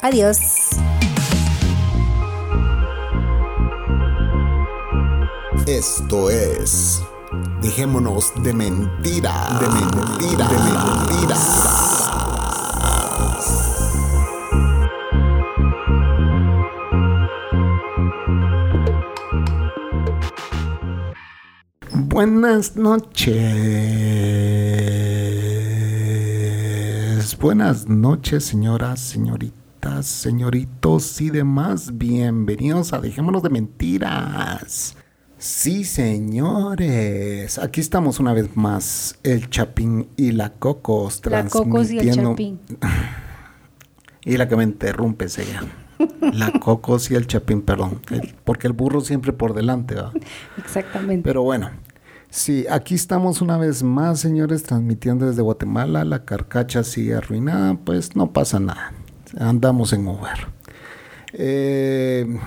Adiós. Esto es. Dejémonos de mentira. De mentira. De mentira. Buenas noches. Buenas noches, señoras, señoritas, señoritos y demás. Bienvenidos a Dejémonos de Mentiras. Sí, señores. Aquí estamos una vez más, el Chapín y la Cocos La Cocos y el transmitiendo- Chapín. Y la que me interrumpe es ella. La Cocos y el Chapín, perdón. El- porque el burro siempre por delante, ¿va? Exactamente. Pero bueno, sí, aquí estamos una vez más, señores, transmitiendo desde Guatemala. La carcacha sigue arruinada, pues no pasa nada. Andamos en Uber. Eh,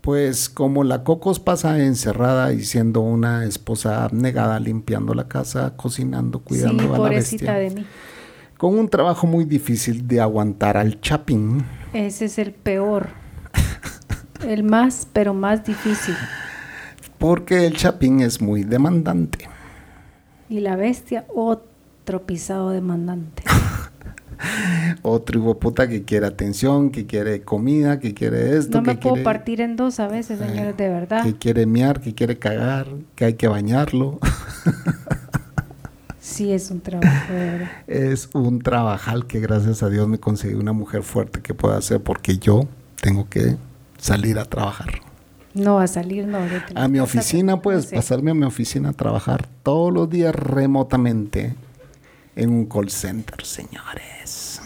pues como la Cocos pasa encerrada y siendo una esposa abnegada, limpiando la casa, cocinando, sí, cuidando a la pobrecita bestia. de mí. Con un trabajo muy difícil de aguantar al Chapín. Ese es el peor. El más, pero más difícil. Porque el Chapín es muy demandante. Y la bestia, otro pisado demandante. Otro hijo puta que quiere atención, que quiere comida, que quiere esto, No me que puedo quiere, partir en dos a veces, señores, de verdad. que quiere miar, que quiere cagar, que hay que bañarlo. Sí, es un trabajo, de verdad. es un trabajal que gracias a Dios me conseguí una mujer fuerte que pueda hacer porque yo tengo que salir a trabajar. No a salir, no. A mi oficina, pues, pasarme a mi oficina a trabajar todos los días remotamente en un call center, señores.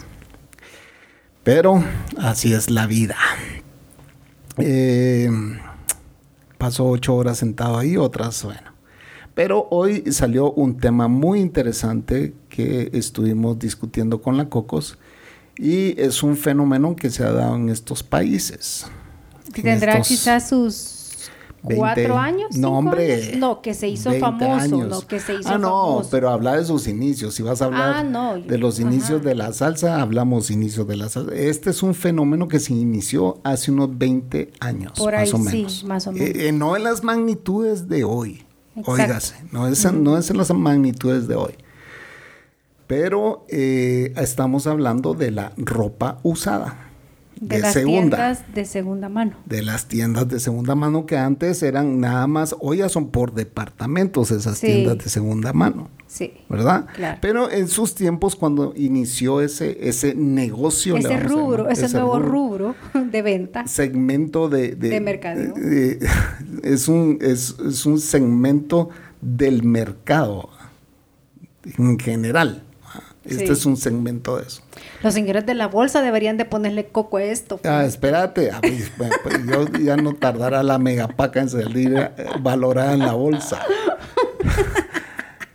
Pero así es la vida. Eh, paso ocho horas sentado ahí, otras, bueno. Pero hoy salió un tema muy interesante que estuvimos discutiendo con la Cocos y es un fenómeno que se ha dado en estos países. En Tendrá estos- quizás sus 20 cuatro años. No, hombre. años. No, que se hizo 20 famoso. años. No, que se hizo ah, no, famoso. pero habla de sus inicios. Si vas a hablar Ah, no, de los inicios ajá. de la salsa, hablamos inicios de la salsa. Este es un fenómeno que se inició hace unos 20 años, Por ahí más o sí, menos. más o menos. Eh, eh, no en las magnitudes de hoy. Exacto. Óigase, no es, no es en las magnitudes de hoy. Pero eh, estamos hablando de la ropa usada. De, de las segunda tiendas de segunda mano. de las tiendas de segunda mano que antes eran nada más, hoy ya son por departamentos esas Sí. tiendas de segunda mano, Sí. ¿verdad? Claro. Pero en sus tiempos cuando inició ese, ese negocio, Ese rubro, ese, nuevo rubro de venta. segmento de, De mercadeo. de- es, un, es, es un segmento del mercado en general. Este Sí. es un segmento de eso. Los señores de la bolsa deberían de ponerle coco a esto. Ah, espérate, pues, pues, yo ya no tardará la megapaca en salir eh, valorada en la bolsa.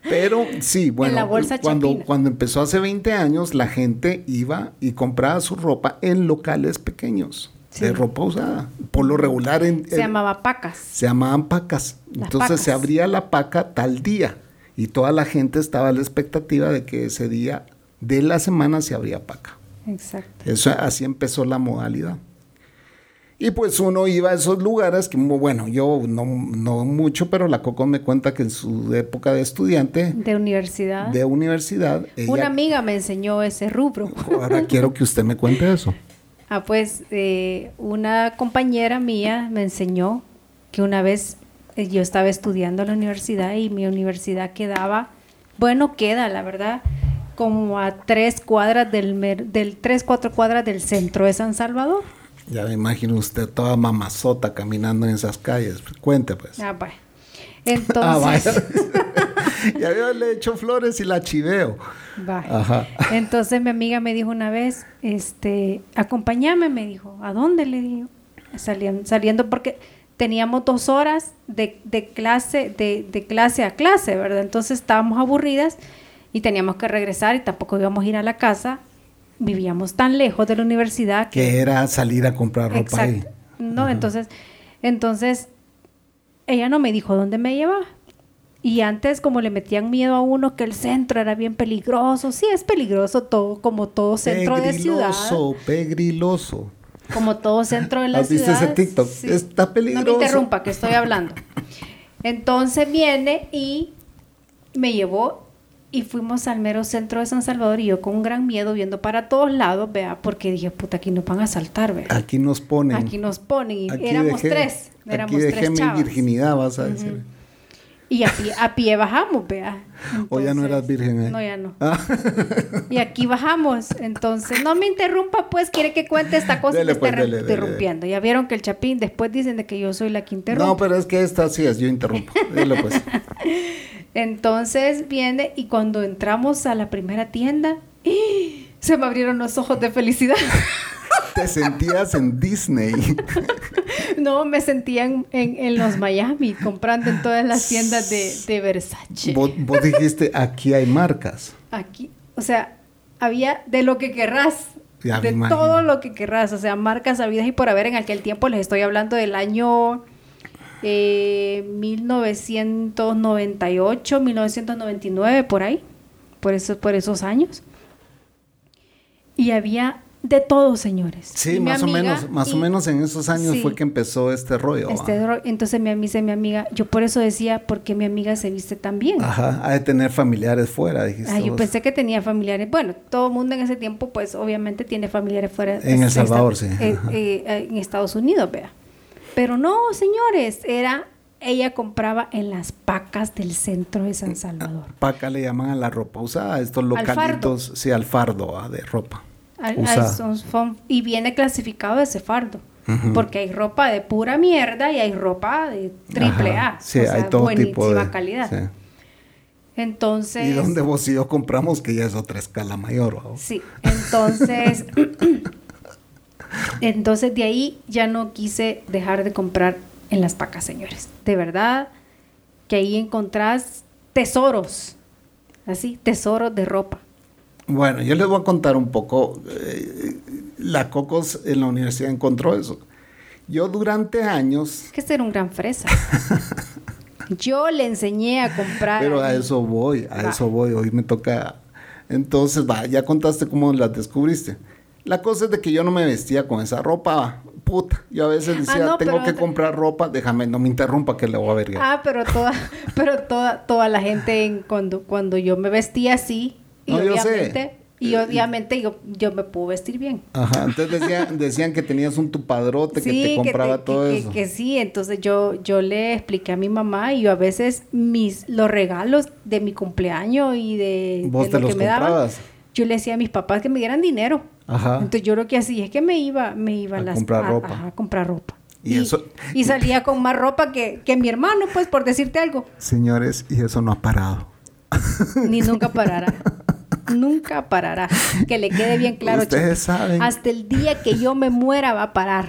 Pero sí, bueno, la bolsa cuando, chapina. cuando empezó hace 20 años, la gente iba y compraba su ropa en locales pequeños de ropa usada. Por lo regular en, Se en- llamaba pacas. se llamaban pacas. Las Entonces se abría la paca tal día y toda la gente estaba a la expectativa de que ese día de la semana se abría paca. Exacto. Eso, así empezó la modalidad. Y pues uno iba a esos lugares que, bueno, yo no, no mucho, pero la Coco me cuenta que en su época de estudiante De universidad. de universidad, ella- Una amiga me enseñó ese rubro. ahora quiero que usted me cuente eso. Ah, pues eh, una compañera mía me enseñó que una vez yo estaba estudiando en la universidad y mi universidad quedaba, bueno, queda, la verdad, como a tres cuadras del, tres, cuatro cuadras del centro de San Salvador. Ya me imagino usted toda mamazota caminando en esas calles. Cuente pues. Ah, bueno. Entonces, Ah, vaya. ya yo le echo flores y la chiveo. Va. Entonces mi amiga me dijo una vez, este, acompáñame, me dijo. ¿A dónde? Le digo. Saliendo, saliendo porque teníamos dos horas de, clase, de, de, clase a clase, ¿verdad? Entonces estábamos aburridas y teníamos que regresar y tampoco íbamos a ir a la casa. Vivíamos tan lejos de la universidad que, era salir a comprar ropa ahí. No, entonces, entonces ella no me dijo dónde me llevaba. Y antes como le metían miedo a uno que el centro era bien peligroso, sí es peligroso todo, como todo centro de ciudad. Pegriloso, pegriloso. Como todo centro de la ¿Has ciudad. ese TikTok? Está peligroso. No me interrumpa, que estoy hablando. Entonces viene y me llevó y fuimos al mero centro de San Salvador y yo con un gran miedo viendo para todos lados, vea, porque dije, puta, aquí nos van a saltar, vea. Aquí nos ponen. Aquí nos ponen y éramos tres. Éramos aquí dejé tres mi virginidad, vas a decir. Y a pie, a pie bajamos, vea. o ya no eras virgen, ¿eh? No, ya no. Ah. y aquí bajamos. Entonces, no me interrumpa, pues, quiere que cuente esta cosa y me pues, interrumpiendo. Ya vieron que el Chapín, después dicen de que yo soy la que interrumpe. No, pero es que esta sí es, yo interrumpo. Dile, pues. Entonces viene y cuando entramos a la primera tienda, se me abrieron los ojos de felicidad. Te sentías en Disney. No, me sentía en, los Miami, comprando en todas las tiendas de, Versace. Vos, dijiste, aquí hay marcas. Aquí, o sea, había de lo que querrás. de todo lo que querrás. O sea, marcas habidas y por haber en aquel tiempo, les estoy hablando del año 1998, eh, 1999, por ahí. Por, eso, por esos años. Y había de todo, señores. Sí, más o menos, más o menos en esos años fue que empezó este rollo. Este entonces me dice mi amiga, yo por eso decía, ¿por qué mi amiga se viste tan bien? Ajá, ha de tener familiares fuera, dijiste. Ah, yo pensé que tenía familiares. Bueno, todo el mundo en ese tiempo, pues obviamente tiene familiares fuera. En El Salvador, sí. Eh, eh, en Estados Unidos, vea. Pero no, señores, era ella compraba en las pacas del centro de San Salvador. Paca le llaman a la ropa usada, estos localitos, sí, al fardo ah, de ropa y viene clasificado ese fardo. Porque hay ropa de pura mierda y hay ropa de triple A. Sí, hay todo tipo de calidad. Entonces. Y donde vos y yo compramos, que ya es otra escala mayor. Sí, entonces. entonces de ahí ya no quise dejar de comprar en las pacas, señores. De verdad que ahí encontrás tesoros. Así, tesoros de ropa. Bueno, yo les voy a contar un poco. Eh, la Cocos en la universidad encontró eso. Yo durante años... que ser un gran fresa. yo le enseñé a comprar. Pero a eso voy, a eso voy. Hoy me toca... Entonces, va, ya contaste cómo las descubriste. La cosa es de que yo no me vestía con esa ropa. Puta, yo a veces ah, decía, tengo que comprar ropa, déjame, no me interrumpa que le voy a ver. Ah, pero toda, pero toda, toda la gente cuando, cuando yo me vestía así, y obviamente, Y eh, obviamente yo, yo me puedo vestir bien. Ajá, entonces decían, que tenías un tupadrote que te compraba todo eso. Que, sí, entonces yo, yo le expliqué a mi mamá y yo a veces mis, los regalos de mi cumpleaños y de, ¿Vos te los que me daban, yo le decía a mis papás que me dieran dinero. Ajá. Entonces yo lo que hacía es que me iba, me iba a, las, comprar ropa. a comprar ropa. Y, eso, y salía con más ropa que, que mi hermano, pues, por decirte algo. Señores, y eso no ha parado. Ni nunca parará. nunca parará. Que le quede bien claro. Ustedes saben. Hasta el día que yo me muera va a parar.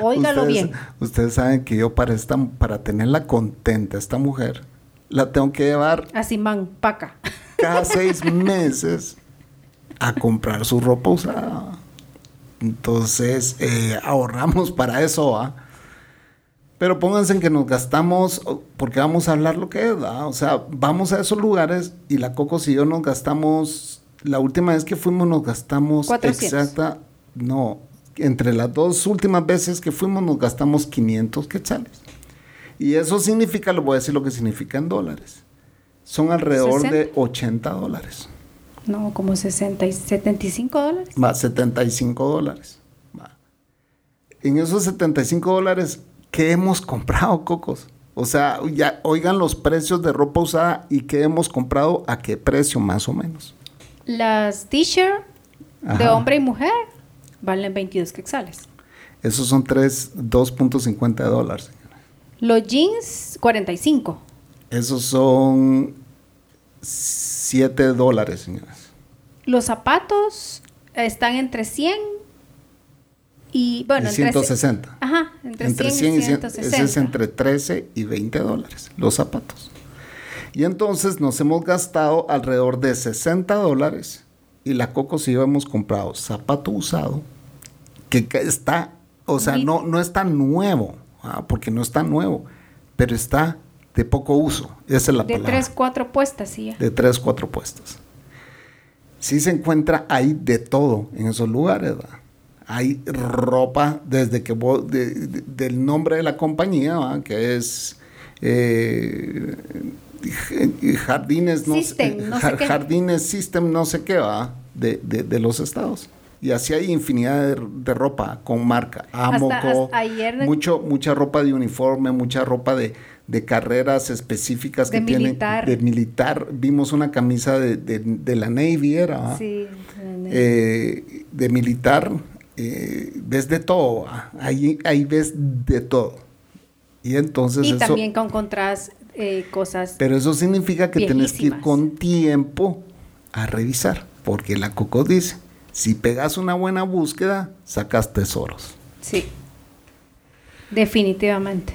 Óigalo bien. Ustedes saben que yo para esta, para tenerla contenta, esta mujer, la tengo que llevar. A Simán, paca. Cada seis meses a comprar su ropa usada. Entonces, eh, ahorramos para eso, ¿va? Pero pónganse en que nos gastamos, porque vamos a hablar lo que es, O sea, vamos a esos lugares y la Cocos y yo nos gastamos, la última vez que fuimos nos gastamos exacta, no, entre las dos últimas veces que fuimos nos gastamos 500 quetzales. Y eso significa, lo voy a decir lo que significa en dólares. Son alrededor de 80 dólares. No, como 60 y 75 dólares. Va, 75 dólares. Va. En esos 75 dólares ¿qué hemos comprado, Cocos? O sea, ya oigan los precios de ropa usada y qué hemos comprado, a qué precio más o menos. Las t-shirts de hombre y mujer valen 22 quetzales. Esos son 2.50 dólares. Los jeans, 45. Esos son 7 dólares, señores. Los zapatos están entre 100 y bueno, entre 160. Ajá, entre, 100, y 160. Ese es entre 13 y 20 dólares, los zapatos. Y entonces nos hemos gastado alrededor de 60 dólares y la Coco sí hemos comprado zapato usado que está, o sea, no, no está nuevo, ah, porque no está nuevo, pero está de poco uso. Esa es la de palabra. De tres, cuatro puestas, sí. De tres, cuatro puestas. Sí se encuentra ahí de todo en esos lugares, ¿verdad? Hay ropa desde que vos, del nombre de la compañía, que es eh, Jardines, no, System, no sé, Jardines System, no sé qué, va, de, de, los estados. Y así hay infinidad de, ropa con marca. Amoco, mucho, mucha ropa de uniforme, mucha ropa de, de carreras específicas que militar. tienen de militar. Vimos una camisa de, la Navy, era. Sí, eh, de militar eh, ves de todo, ahí, ahí ves de todo. Y entonces... Y también encontrás eh, cosas... Pero eso significa que tienes que ir con tiempo a revisar, porque la Coco dice, si pegas una buena búsqueda, sacas tesoros. Sí, definitivamente.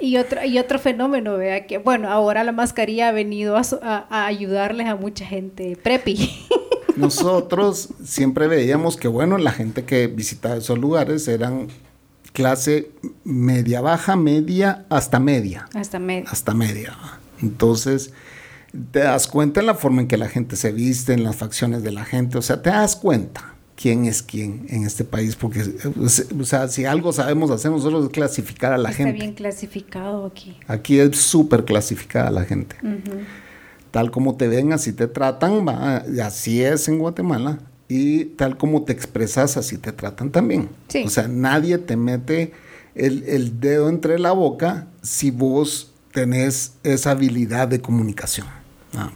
Y otro, y otro fenómeno, vea que, bueno, ahora la mascarilla ha venido a, a ayudarles a mucha gente prepi. nosotros siempre veíamos que, bueno, la gente que visitaba esos lugares eran clase media baja, media, hasta media. Hasta media. Hasta media. Entonces, te das cuenta en la forma en que la gente se viste, en las facciones de la gente, o sea, te das cuenta quién es quién en este país, porque, o sea, si algo sabemos hacer nosotros es clasificar a la gente. Está bien clasificado aquí. Aquí es súper clasificada la gente tal como te ven, así te tratan, así es en Guatemala, y tal como te expresas, así te tratan también. O sea, nadie te mete el, dedo entre la boca si vos tenés esa habilidad de comunicación.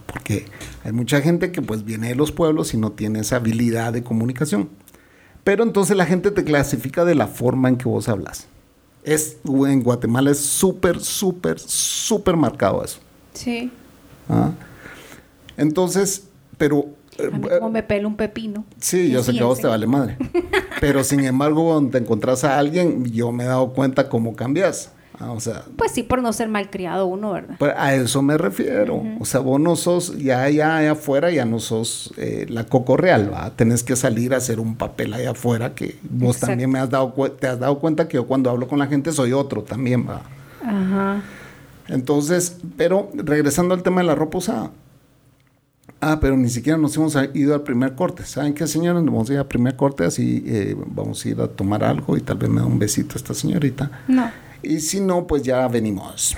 porque hay mucha gente que pues viene de los pueblos y no tiene esa habilidad de comunicación. Pero entonces la gente te clasifica de la forma en que vos hablas. Es, en Guatemala es súper, súper, súper marcado eso. Sí. ¿Ah? Entonces, pero... A mí como me pelo un pepino. Sí, yo sé que a vos te vale madre. Pero sin embargo, cuando te encontrás a alguien, yo me he dado cuenta cómo cambias. Ah, o sea, pues sí, por no ser malcriado uno, ¿verdad? Pues a eso me refiero. O sea, vos no sos, ya allá, afuera, ya no sos eh, la coco real, ¿va? Tenés que salir a hacer un papel allá afuera que vos también me has dado, te has dado cuenta que yo cuando hablo con la gente soy otro también, ¿va? Ajá. Entonces, pero regresando al tema de la ropa usada, Ah, pero ni siquiera nos hemos ido al primer corte. ¿Saben qué, señores? Nos vamos a ir al primer corte, así eh, vamos a ir a tomar algo y tal vez me da un besito esta señorita. No. Y si no, pues ya venimos.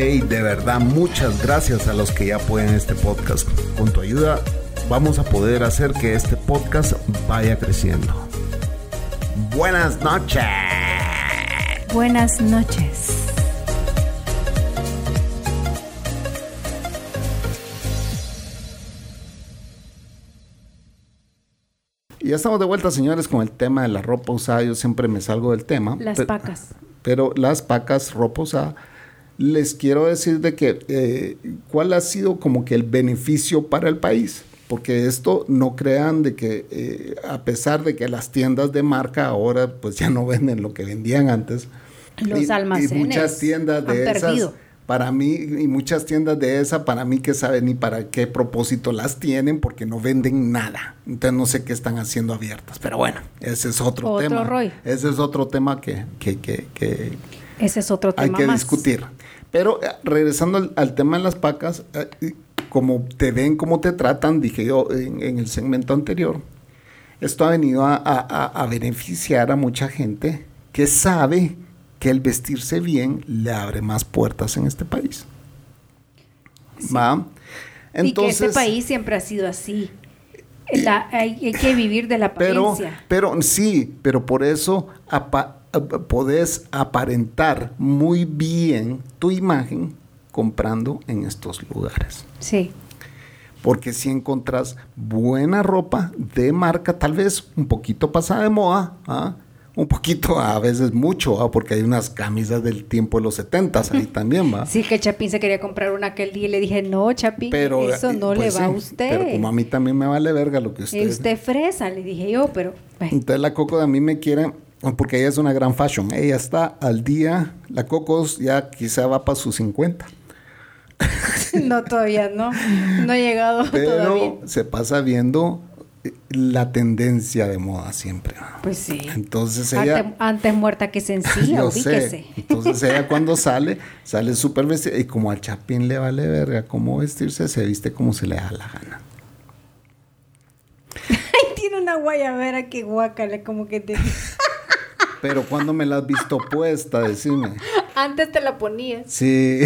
Hey, de verdad, muchas gracias a los que ya apoyan este podcast. Con tu ayuda vamos a poder hacer que este podcast vaya creciendo. Buenas noches. Buenas noches. Y ya estamos de vuelta, señores, con el tema de la ropa usada. Yo siempre me salgo del tema. Las pacas. Pero las pacas, ropa usada les quiero decir de que eh, cuál ha sido como que el beneficio para el país. Porque esto no crean de que eh, a pesar de que las tiendas de marca ahora pues ya no venden lo que vendían antes. Los almacenes. Y muchas tiendas de esas. Para mí, y muchas tiendas de esa, para mí que saben ni para qué propósito las tienen, porque no venden nada. Entonces no sé qué están haciendo abiertas. Pero bueno, ese es otro, otro tema. Roy. Ese es otro tema que, que, que, que ese es otro tema hay que discutir. Pero eh, regresando al, tema de las pacas, eh, como te ven, como te tratan, dije yo en, el segmento anterior, esto ha venido a, beneficiar a mucha gente que sabe que el vestirse bien le abre más puertas en este país. ¿Va? Entonces, y que este país siempre ha sido así. hay, que vivir de la apariencia. Pero, pero sí, pero por eso podés aparentar muy bien tu imagen comprando en estos lugares. Sí. Porque si encontrás buena ropa de marca, tal vez un poquito pasada de moda, ¿ah? un poquito, a veces mucho, ¿ah? porque hay unas camisas del tiempo de los 70 ahí también, ¿va? Sí, que Chapín se quería comprar una aquel día y le dije, no, Chapín, eso no le pues va a usted. Pero como a mí también me vale verga lo que usted... Y usted fresa, le dije yo, pero... Entonces la Coco de a mí me quiere porque ella es una gran fashion. Ella está al día, la Cocos ya quizá va para sus 50. no, todavía no. No ha llegado Pero se pasa viendo eh, la tendencia de moda siempre. Pues sí. Entonces ella... Antes, muerta que sencilla, yo sé. Entonces ella cuando sale, sale súper vestida. Y como al Chapín le vale verga cómo vestirse, se viste como se le da la gana. tiene una guayabera que guacala, como que te... Pero cuando me la has visto puesta, decime. Antes te la ponías. Sí.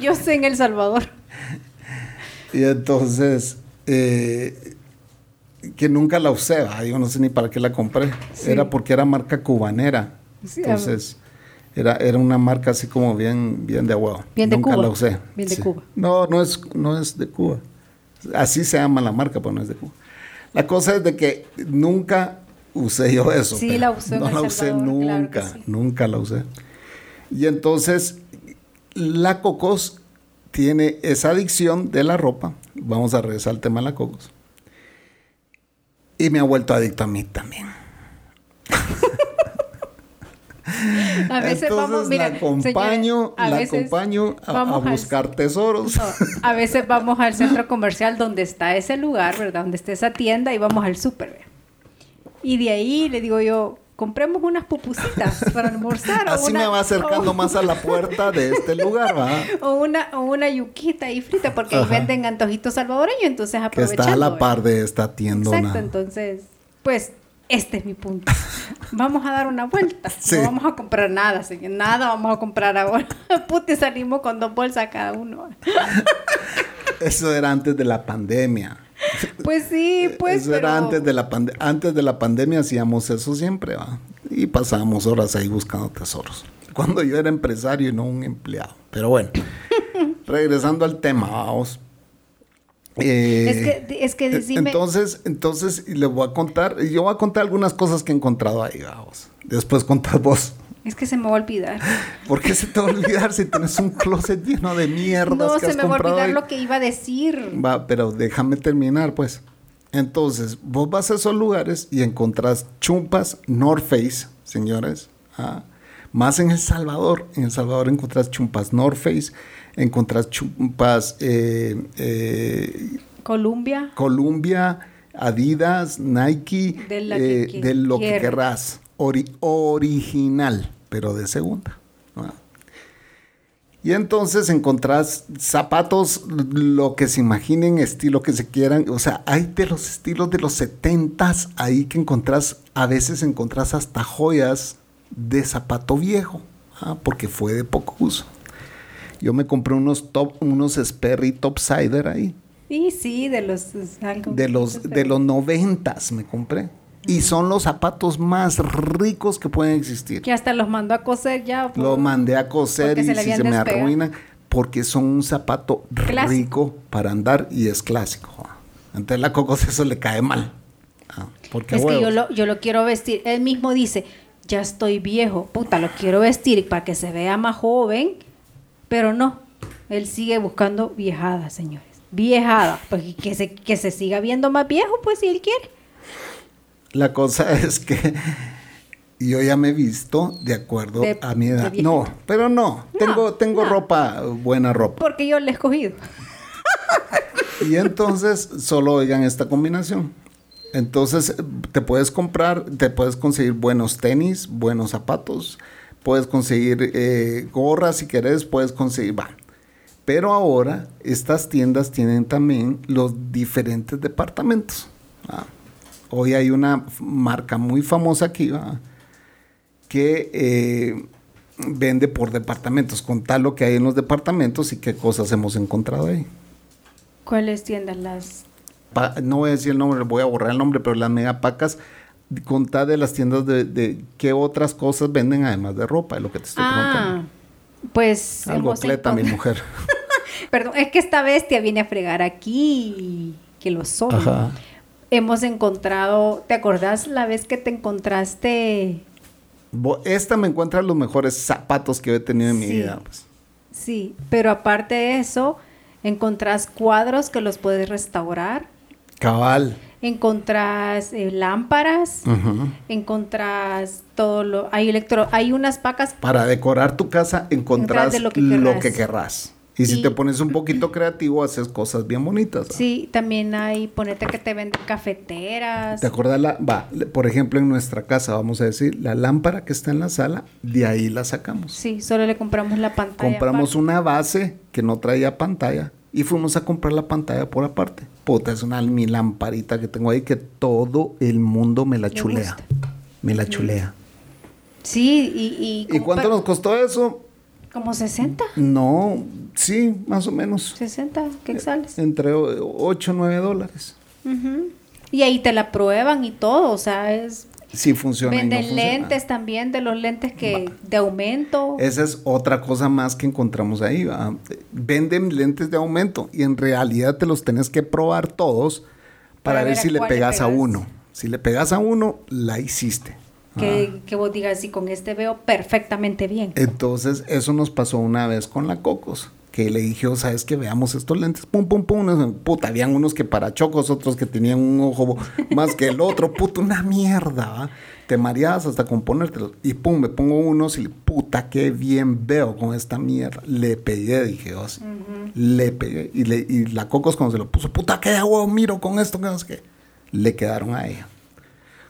Yo sé en El Salvador. Y entonces, eh, que nunca la usé, yo no sé ni para qué la compré. Era porque era marca cubanera. entonces, era, era una marca así como bien, bien de huevo. Bien de nunca la usé. Bien de Cuba. No, no es, no es de Cuba. Así se llama la marca, pero no es de Cuba. La cosa es de que nunca usé yo eso. Sí, la usé. No la usé nunca, nunca la usé. Y entonces, la Cocos tiene esa adicción de la ropa. Vamos a regresar al tema de la Cocos. Y me ha vuelto adicto a mí también. a veces vamos, mira, la acompaño, a la acompaño a, buscar tesoros. a veces vamos al centro comercial donde está ese lugar, ¿verdad? Donde está esa tienda y vamos al súper. Y de ahí le digo yo, compremos unas pupusitas para almorzar. Así me va acercando más a la puerta de este lugar, ¿va? O una, o una yuquita ahí frita, porque ahí venden antojitos salvadoreños, entonces aprovechando. Que está a la par de esta tienda. Exacto, entonces, pues, este es mi punto. Vamos a dar una vuelta. No vamos a comprar nada, señor. Nada vamos a comprar ahora. Puti, salimos con dos bolsas cada uno. Eso era antes de la pandemia. Pues sí, pues. Eso era antes de la antes de la pandemia hacíamos eso siempre, ¿va? Y pasábamos horas ahí buscando tesoros. Cuando yo era empresario y no un empleado. Pero bueno, regresando al tema, vamos. Eh, es que, es que Entonces, entonces, le voy a contar, yo voy a contar algunas cosas que he encontrado ahí, vamos. Después contad vos. Es que se me va a olvidar. ¿Por qué se te va a olvidar si tienes un closet lleno de mierdas? No, se me va a olvidar lo que iba a decir. Va, pero déjame terminar, pues. Entonces, vos vas a esos lugares y encontrás chumpas North Face, señores. ¿ah? Más en El Salvador. En El Salvador encontrás chumpas North Face, encontrás chumpas... Eh, eh, Columbia. Columbia, Adidas, Nike, de, eh, lo que querrás. original pero de segunda. Y entonces encontrás zapatos, lo que se imaginen, estilo que se quieran. O sea, hay de los estilos de los setentas ahí que encontrás, a veces encontrás hasta joyas de zapato viejo, ¿ah? porque fue de poco uso. Yo me compré unos top, unos Sperry Topsider ahí. Sí, sí, de los de los de los noventas me compré y son los zapatos más ricos que pueden existir. Que hasta los mandó a coser ya. Los mandé a coser y se si se me arruinan porque son un zapato rico para andar y es clásico. Entonces la cocos eso le cae mal. Ah, porque es que yo lo, yo lo quiero vestir. Él mismo dice, ya estoy viejo, puta, lo quiero vestir para que se vea más joven, pero no. Él sigue buscando viejada, señores. Viejada, pues que se, que se siga viendo más viejo, pues si él quiere. La cosa es que yo ya me he visto de acuerdo a mi edad. No, pero no, tengo, tengo ropa, buena ropa. Porque yo la he escogido. Y entonces solo oigan esta combinación. Entonces te puedes comprar, te puedes conseguir buenos tenis, buenos zapatos, puedes conseguir eh, gorras si querés, puedes conseguir, va. Pero ahora estas tiendas tienen también los diferentes departamentos. ¿va? Hoy hay una marca muy famosa aquí ¿va? que eh, vende por departamentos, contar lo que hay en los departamentos y qué cosas hemos encontrado ahí. ¿Cuáles tiendas? Las Pa- no voy a decir el nombre, voy a borrar el nombre, pero las megapacas, contar de las tiendas de, de qué otras cosas venden además de ropa, es lo que te estoy Ah, preguntando. pues Algo cleta, mi mujer. Perdón, es que esta bestia viene a fregar aquí, que lo soy. Ajá. Hemos encontrado, ¿te acordás la vez que te encontraste? Esta me encuentra los mejores zapatos que he tenido en mi vida. pues. Sí, pero aparte de eso, encontrás cuadros que los puedes restaurar, Cabal. encontrás eh, lámparas, Ujú. encontrás todo lo, hay electro, hay unas pacas, Para decorar tu casa encontrás Encontrás de lo lo que, que querrás. Y si Y- te pones un poquito creativo, haces cosas bien bonitas. ¿va? sí, también hay, ponete que te venden cafeteras, ¿Te acuerdas? La, va, por ejemplo, en nuestra casa, vamos a decir, la lámpara que está en la sala, de ahí la sacamos. sí, solo le compramos la pantalla. Compramos aparte. una base que no traía pantalla y fuimos a comprar la pantalla por aparte. Puta, es una mi lamparita que tengo ahí que todo el mundo me la Le chulea. gusta. Me la chulea. Sí, y... ¿Y, ¿Y cuánto nos costó eso? Como 60, No, sí, más o menos. 60 quetzales. Entre 8 o 9 dólares. Y ahí te la prueban y todo, o sea, es... Sí funciona. no Venden funciona. lentes también, de los lentes que de aumento. Esa es otra cosa más que encontramos ahí. ¿va? Venden lentes de aumento y en realidad te los tenés que probar todos para, Para ver, si le cuál le pegas a pegas. uno. Si le pegas a uno, la hiciste. Que, Ah. que vos digas, sí, con este veo perfectamente bien. Entonces, eso nos pasó una vez con la Cocos. Que le dije, "Oh, ¿sabes que Veamos estos lentes. Pum, pum, pum. Puta, habían unos que para chocos, otros que tenían un ojo más que el otro. Puta, una mierda. ¿va? Te mareabas hasta con ponértelos. Y pum, me pongo unos y puta, qué bien veo con esta mierda. Le pegué, dije, oh, sí. Le pegué. Y, le, y la Cocos cuando se lo puso, puta, qué hago, miro con esto, que no sé qué. Le quedaron a ella.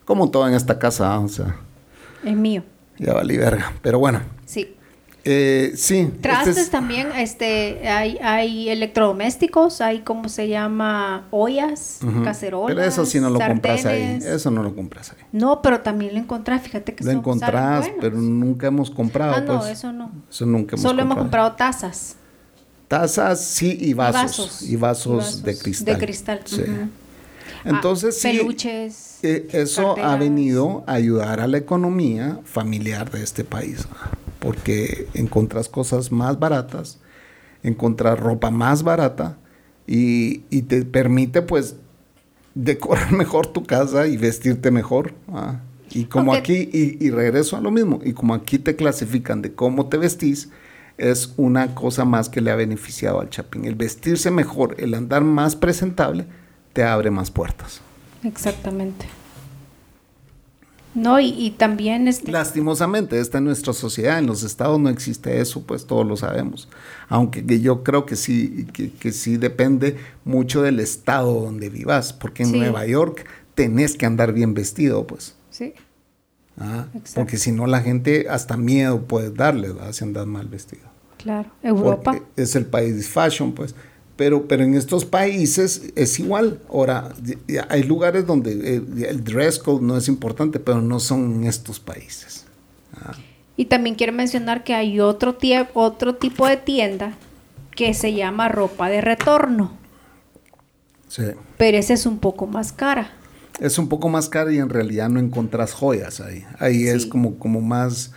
Como todo en esta casa, o sea, Es mío. ya valí verga. Pero bueno. Sí. Eh, sí. este Trastes es- también, este, hay, hay electrodomésticos, hay como se llama, ollas, Ujú. cacerolas. Pero eso sí no lo compras ahí. sartenes. Eso no lo compras ahí. No, pero también lo encontrás, fíjate que Lo encontrás, pero nunca hemos comprado. Ah, no, pues. eso no. Eso nunca hemos Solo hemos comprado. tazas. Tazas, sí, y vasos. vasos. Y vasos, Y vasos de cristal. de cristal, Sí. Entonces, Ah, sí. Peluches. eh, eso ha venido a ayudar a la economía familiar de este país. Porque encontrás cosas más baratas, encontrás ropa más barata y, y te permite, pues, decorar mejor tu casa y vestirte mejor. ¿ah? Y como aquí, y, y regreso a lo mismo, y como aquí te clasifican de cómo te vestís, es una cosa más que le ha beneficiado al Chapín. El vestirse mejor, el andar más presentable, te abre más puertas. Exactamente. No, y, y también este, Lastimosamente, esta es nuestra sociedad, en los estados no existe eso, pues todos lo sabemos. Aunque que yo creo que sí, que, que sí depende mucho del estado donde vivas, porque en Sí. Nueva York tenés que andar bien vestido, pues. sí, Ah, porque si no la gente hasta miedo puede darle, ¿verdad? si andas mal vestido. claro. Europa. Porque es el país de fashion, pues. Pero, pero en estos países es igual. Ahora, hay lugares donde eh, el dress code no es importante, pero no son en estos países. Ah. Y también quiero mencionar que hay otro, otro tipo de tienda que se llama ropa de retorno, Sí. pero esa es un poco más cara. Es un poco más caro y en realidad no encontrás joyas ahí. Ahí es como, como más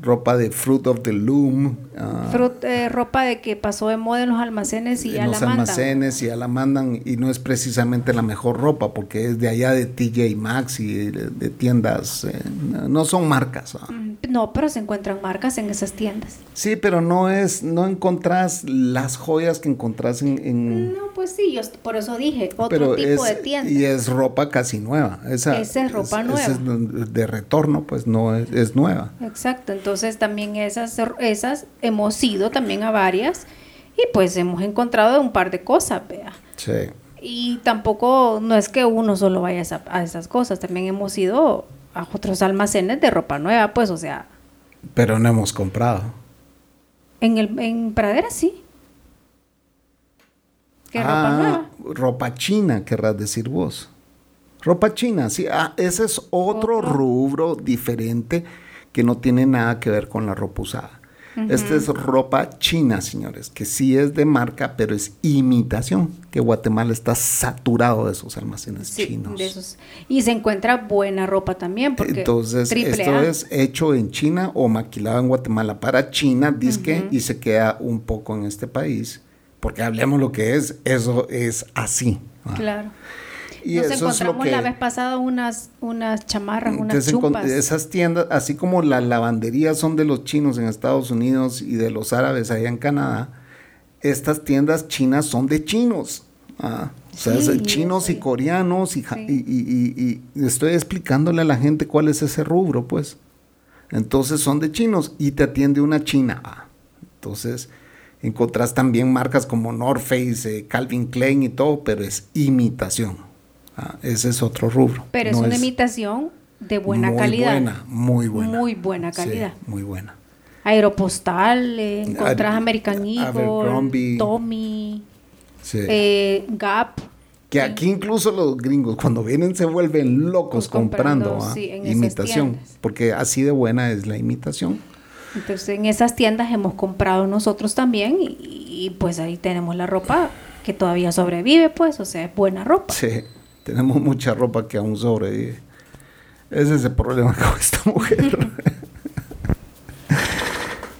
ropa de fruit of the loom. ah, Frut- eh, ropa de que pasó de moda en los almacenes y ya en la los mandan. almacenes y ya la mandan y no es precisamente la mejor ropa porque es de allá de TJ Maxx y de, de tiendas, eh, no no son marcas. ah. Mm, No, pero se encuentran marcas en esas tiendas. Sí, pero no es, no encontrás las joyas que encontrás en, en- No, pues sí, yo por eso dije, otro pero tipo es, de tienda. y es ropa casi nueva. Esa, Esa es ropa esa es de retorno, pues no es, es nueva. Exacto, entonces también esas, esas hemos ido también a varias y pues hemos encontrado un par de cosas, vea. Sí. Y tampoco, no es que uno solo vaya a, esa- a esas cosas, también hemos ido a otros almacenes de ropa nueva, pues, o sea, Pero no hemos comprado. en, el, en Pradera sí. ¿Qué ropa Ah, nueva? Ropa china, querrás decir vos. Ropa china, sí. Ah, ese es otro, Otro. rubro diferente que no tiene nada que ver con la ropa usada. Esta es ropa china, señores, que sí es de marca, pero es imitación, que Guatemala está saturado de esos almacenes Sí, chinos. de esos. Y se encuentra buena ropa también, porque Entonces, esto A. es hecho en China o maquilado en Guatemala para China, disque, y se queda un poco en este país. Porque hablemos lo que es, eso es así. ¿va? Claro. Y Nos eso es lo encontramos que... la vez pasada unas, unas chamarras, unas chumpas. esas tiendas, así como las lavanderías son de los chinos en Estados Unidos y de los árabes allá en Canadá, estas tiendas chinas son de chinos. ah. O sea, Sí, chinos y coreanos y, ja- Sí. y, y- y- y estoy explicándole a la gente cuál es ese rubro, pues. Entonces son de chinos y te atiende una china. ah. Entonces encontrás también marcas como North Face, eh, Calvin Klein y todo, pero es imitación. Ah. Ese es otro rubro. Pero es una imitación de buena muy calidad. buena, muy buena. Muy buena Sí, calidad. muy buena. Aeropostal, eh, encontrás Ad- American. Eagle, Tommy, Sí. eh, Gap. que aquí incluso los gringos cuando vienen se vuelven locos Pues comprando, comprando, ¿ah? sí, en esas imitación, porque así de buena es la imitación. Entonces en esas tiendas hemos comprado nosotros también y, y, pues ahí tenemos la ropa que todavía sobrevive, pues, o sea, es buena ropa. Sí, tenemos mucha ropa que aún sobrevive. Ese es el problema con esta mujer.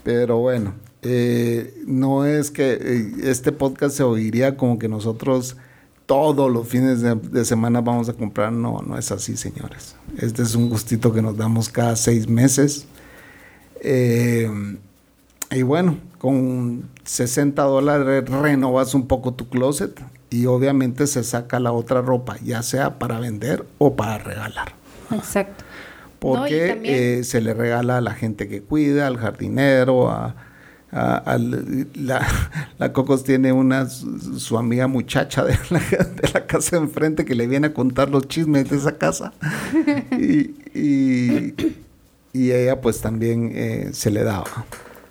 Pero bueno, eh, no es que eh, este podcast se oiría como que nosotros todos los fines de, semana vamos a comprar. No, no es así, señores. Este es un gustito que nos damos cada seis meses. Eh, y bueno, con 60 dólares renovas un poco tu closet y obviamente se saca la otra ropa, ya sea para vender o para regalar. Exacto. Porque eh, se le regala a la gente que cuida, al jardinero, a, la, la Cocos tiene una su, su amiga muchacha de la, de la casa de enfrente que le viene a contar los chismes de esa casa. y, y- y ella pues también eh, se le daba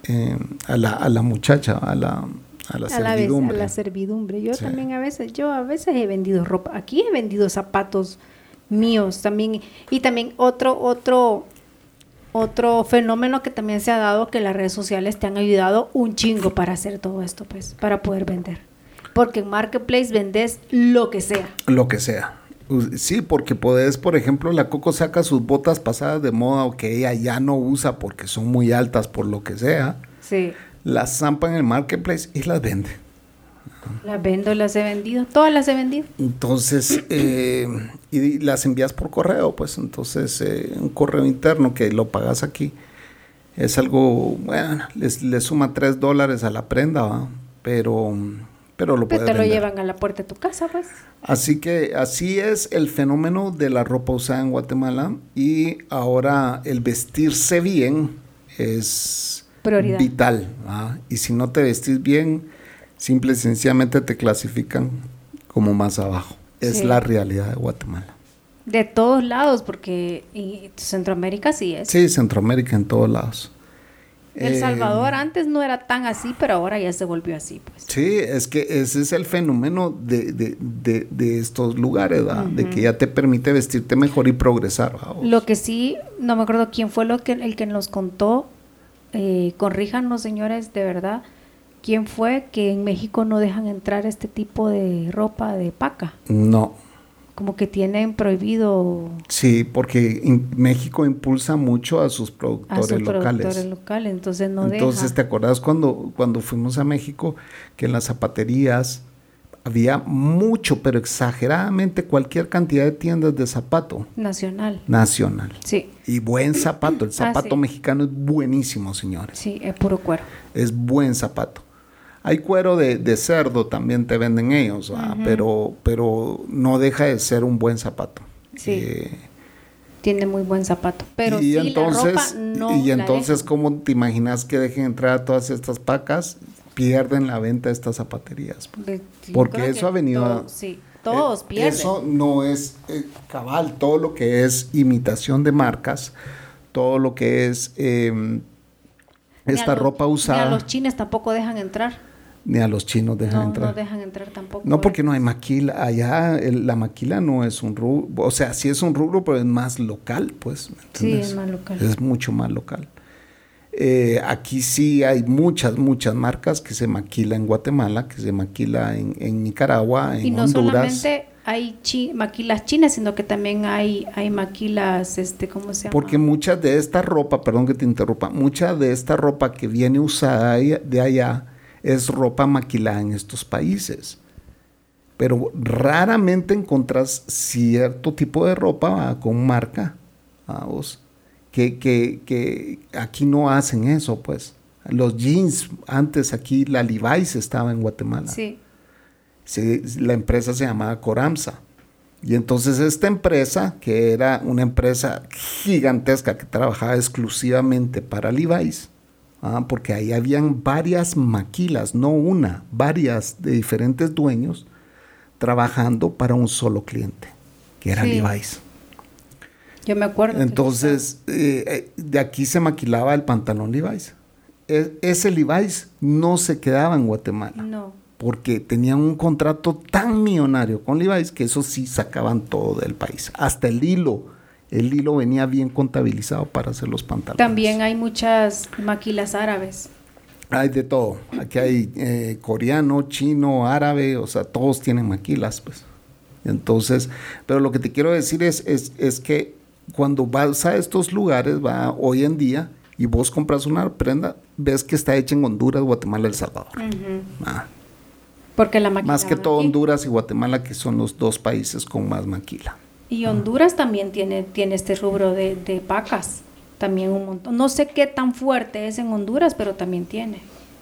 eh, a, la, a la muchacha, a la, a la a vez, a servidumbre. la servidumbre. Yo Sí. también a veces, yo a veces he vendido ropa. Aquí he vendido zapatos míos también. Y también otro, otro, otro fenómeno que también se ha dado que las redes sociales te han ayudado un chingo para hacer todo esto, pues, para poder vender. Porque en Marketplace vendes lo que sea. Lo que sea. Sí, porque podés, por ejemplo, la Coco saca sus botas pasadas de moda o que ella ya no usa porque son muy altas por lo que sea, Sí. Las zampa en el marketplace y las vende. Las vendo, las he vendido. Todas las he vendido. Entonces, eh, y las envías por correo, pues entonces eh, un correo interno que lo pagas aquí es algo, bueno, les, le suma 3 dólares a la prenda, ¿va? pero, pero lo Pero te lo vender. llevan a la puerta de tu casa, pues. Así que así es el fenómeno de la ropa usada en Guatemala y ahora el vestirse bien es Prioridad. vital. ¿ah? Y si no te vestís bien, simple y sencillamente te clasifican como más abajo. Es Sí. la realidad de Guatemala. De todos lados, porque y Centroamérica sí es. Sí, Centroamérica en todos lados. El Eh, Salvador antes no era tan así, pero ahora ya se volvió así, pues. Sí, es que ese es el fenómeno de, de- de- de estos lugares, de que ya te permite vestirte mejor y progresar. Lo que sí, no me acuerdo quién fue lo que, el que nos contó, eh, corríjanos señores, de verdad, quién fue que en México no dejan entrar este tipo de ropa de paca, No, como que tienen prohibido sí, porque in- México impulsa mucho a sus a productores sus locales. productores locales, entonces no Entonces, deja. ¿te acordás cuando, cuando fuimos a México que en las zapaterías había mucho, pero exageradamente cualquier cantidad de tiendas de zapato Nacional, nacional? sí, Y buen zapato, el zapato Ah, sí. mexicano es buenísimo, señores. sí, es puro cuero. Es buen zapato. Hay cuero de, de cerdo, también te venden ellos, pero, pero no deja de ser un buen zapato. Sí. Eh, Tiene muy buen zapato, pero y sí entonces, la ropa no y entonces. ¿cómo te imaginas que dejen entrar a todas estas pacas? Pierden la venta de estas zapaterías. pues. Yo Porque eso ha venido todo- sí, todos Eh, pierden. Eso no es eh, cabal, todo lo que es imitación de marcas, todo lo que es eh, Ni esta los- ropa ni usada. a los chines tampoco dejan entrar. ni a los chinos dejan no, entrar. No dejan entrar tampoco. No, porque no hay maquila. Allá el- la maquila no es un rubro. O sea, sí es un rubro, pero es más local, pues. ¿me Sí, es más local. Es mucho más local. Eh, aquí sí hay muchas, muchas marcas que se maquila en Guatemala, que se maquila en, en Nicaragua, en y no Honduras. solamente hay chi- maquilas chinas, sino que también hay, hay maquilas, este, ¿cómo se llama? Porque mucha de esta ropa, perdón que te interrumpa, mucha de esta ropa que viene usada de allá es ropa maquilada en estos países. Pero raramente encontrás cierto tipo de ropa ¿va? con marca, vamos, que, que, que aquí no hacen eso, pues. Los jeans, antes aquí la Levi's estaba en Guatemala. Sí, Se- la empresa se llamaba Coramsa. Y entonces esta empresa, que era una empresa gigantesca que trabajaba exclusivamente para Levi's, ah, porque ahí habían varias maquilas, no una, varias de diferentes dueños trabajando para un solo cliente, que era Sí. Levi's. Yo me acuerdo. Entonces, eh, eh, de aquí se maquilaba el pantalón Levi's. E- ese Levi's no se quedaba en Guatemala No, porque tenían un contrato tan millonario con Levi's que eso sí sacaban todo del país. Hasta el hilo. El hilo venía bien contabilizado para hacer los pantalones. también hay muchas maquilas árabes. Hay de todo. Aquí hay eh, coreano, chino, árabe, o sea, todos tienen maquilas, pues. Entonces, pero lo que te quiero decir es, es, es que cuando vas a estos lugares, va hoy en día, y vos compras una prenda, ves que está hecha en Honduras, Guatemala, El Salvador. Ah. Porque la maquila. Más que todo Honduras y Guatemala, que son los dos países con más maquila. Y Honduras también tiene, tiene este rubro de, de pacas. También un montón. No sé qué tan fuerte es en Honduras, pero también tiene.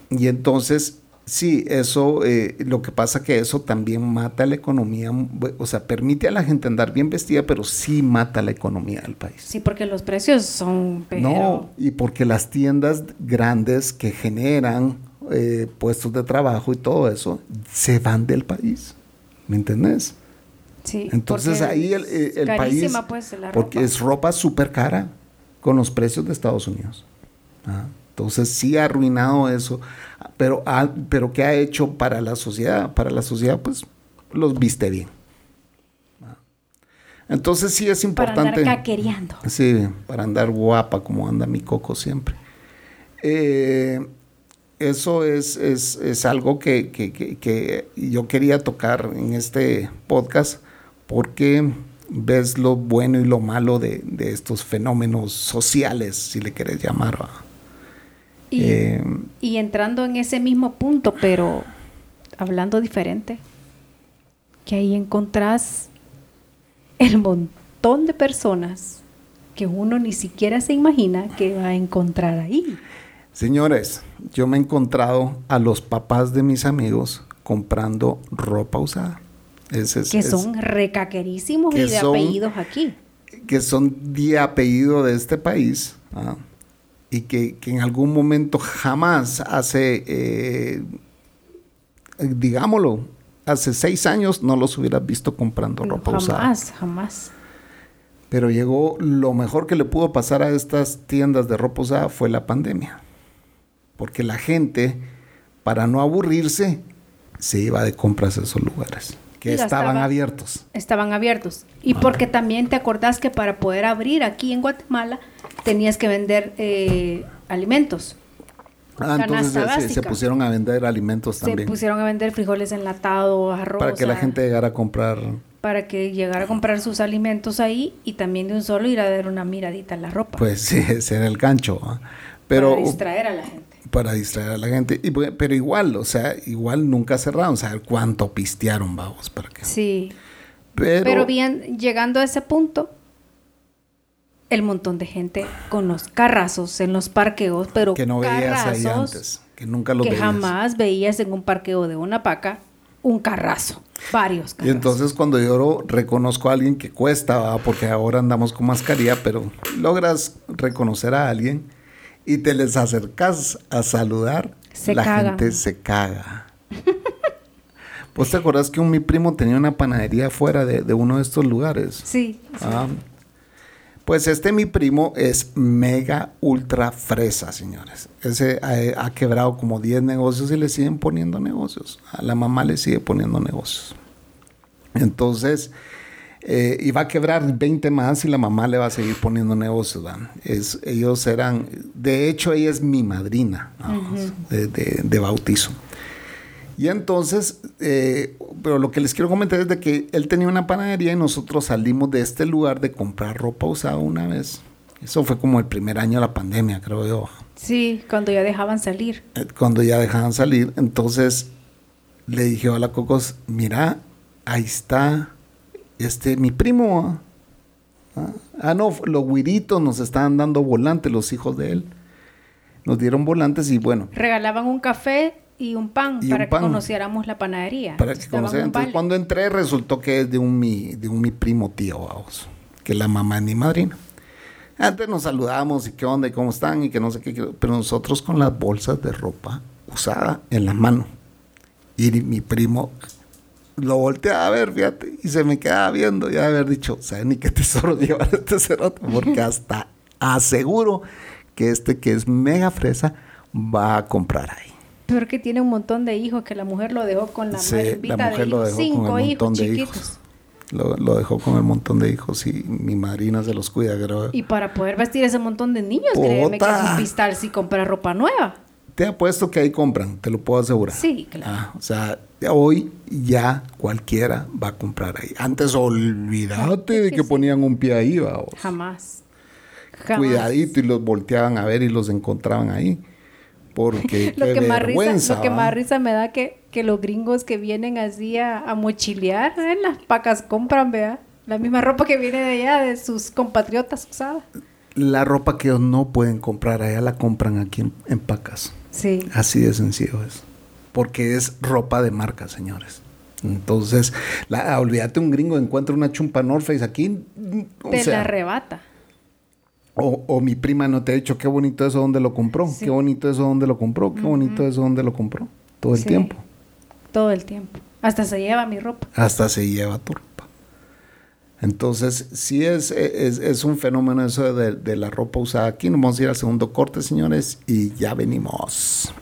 Y entonces, sí, eso, eh, lo que pasa que eso también mata la economía, o sea, permite a la gente andar bien vestida, pero sí mata la economía del país. Sí, porque los precios son. Pero, No, y porque las tiendas grandes que generan eh, puestos de trabajo y todo eso, se van del país. ¿Me entendés? Sí, Entonces ahí el, es el- el país, pues, la porque ropa. es ropa súper cara con los precios de Estados Unidos. Ah, Entonces sí ha arruinado eso, pero, ha- pero ¿qué ha hecho para la sociedad? Para la sociedad, pues los viste bien. Entonces sí es Para importante. andar caquereando. Sí, para andar guapa como anda mi coco siempre. Eh, eso es, es- es algo que, que- que- que yo quería tocar en este podcast porque ves lo bueno y lo malo de, de estos fenómenos sociales, si le quieres llamar. ¿va? Y, Eh, y entrando en ese mismo punto, pero hablando diferente, que ahí encontrás el montón de personas que uno ni siquiera se imagina que va a encontrar ahí. Señores, yo me he encontrado a los papás de mis amigos comprando ropa usada. Es- que es- son recaquerísimos que y de son- apellidos aquí. que son de apellido de este país ¿ah? Y que, que en algún momento jamás hace, eh, digámoslo, hace seis años no los hubieras visto comprando ropa usada. jamás, jamás. Pero llegó, lo mejor que le pudo pasar a estas tiendas de ropa usada fue la pandemia. Porque la gente, para no aburrirse, se iba de compras a esos lugares, que estaban abiertos. Estaban abiertos. Y porque también te acordás que para poder abrir aquí en Guatemala tenías que vender eh, alimentos. Ah, entonces Canasta se- se, pusieron a vender alimentos Se también. pusieron a vender frijoles enlatados, arroz. para que la gente llegara a comprar. Para que llegara a comprar sus alimentos ahí y también de un solo ir a dar una miradita a la ropa. Pues sí, ese era el gancho. Pero para distraer a la gente. Para distraer a la gente. Y, pues, pero igual, o sea, igual nunca cerraron. O sea, cuánto pistearon, vamos, para que. Sí. Pero, Pero bien, llegando a ese punto, el montón de gente con los carrazos en los parqueos, pero que no veías ahí antes. Que nunca los que veías. jamás veías en un parqueo de una paca un carrazo, varios Y carrazos. entonces cuando yo reconozco a alguien que cuesta, ¿va? porque ahora andamos con mascarilla, pero logras reconocer a alguien y te les acercas a saludar, Se la gente se caga. ¿Vos te acordás que un, mi primo tenía una panadería fuera de, de uno de estos lugares? Sí, Ah, Pues este mi primo es mega ultra fresa, señores. Ese ha, ha quebrado como 10 negocios y le siguen poniendo negocios. A la mamá le sigue poniendo negocios. Entonces, eh, iba a quebrar 20 más y la mamá le va a seguir poniendo negocios. ¿va? Es, ellos eran, de hecho, ella es mi madrina vamos, de, de- de bautizo. Y entonces, eh, pero lo que les quiero comentar es de que él tenía una panadería y nosotros salimos de este lugar de comprar ropa usada una vez. Eso fue como el primer año de la pandemia, creo yo. Sí, cuando ya dejaban salir. Eh, Cuando ya dejaban salir, entonces le dije a la Cocos, mira, ahí está este mi primo. ¿ah? Ah, no, los güiritos nos estaban dando volantes, los hijos de él. Nos dieron volantes y bueno, Regalaban un café y un pan Y un para pan. que conociéramos la panadería. para que Entonces, vale. cuando entré resultó que es de un mi, de un mi primo tío, vamos, que la mamá es mi madrina. Antes nos saludábamos y qué onda y cómo están y que no sé qué, qué- pero nosotros con las bolsas de ropa usada en la mano. Y mi primo lo volteaba a ver, fíjate, y se me quedaba viendo, ya haber dicho, ¿sabes ni qué tesoro llevar este cerote? Porque hasta aseguro que este que es mega fresa va a comprar ahí. Peor que tiene un montón de hijos, que la mujer lo dejó con la Sí, la mujer de lo hijos. dejó con Cinco hijos montón de chiquitos. hijos. Lo, lo dejó con el montón de hijos y mi madrina se los cuida, creo. Y para poder vestir ese montón de niños, créeme que es un pistal si comprar ropa nueva. Te apuesto que ahí compran, te lo puedo asegurar. Sí, claro. Ah, o sea, hoy ya cualquiera va a comprar ahí. Antes olvídate de que ponían un pie ahí, vamos. Jamás. Jamás. Cuidadito y los volteaban a ver y los encontraban ahí. Porque Lo qué que, más risa, vergüenza. lo que más risa me da que, que los gringos que vienen así a, a mochilear en las pacas compran, vea, la misma ropa que viene de allá de sus compatriotas usada. La ropa que ellos no pueden comprar allá la compran aquí en, en Pacas. Sí. Así de sencillo es. Porque es ropa de marca, señores. Entonces, la, olvídate, un gringo encuentra una chumpa North Face aquí. O, Te la arrebata. o, o mi prima no te ha dicho qué bonito eso donde lo compró, Sí. qué bonito eso donde lo compró, qué bonito eso donde lo compró. Todo el Sí. tiempo. Todo el tiempo. Hasta se lleva mi ropa. Hasta se lleva tu ropa. Entonces, sí es, es, es un fenómeno eso de, la ropa usada aquí. Nos vamos a ir al segundo corte, señores, y ya venimos.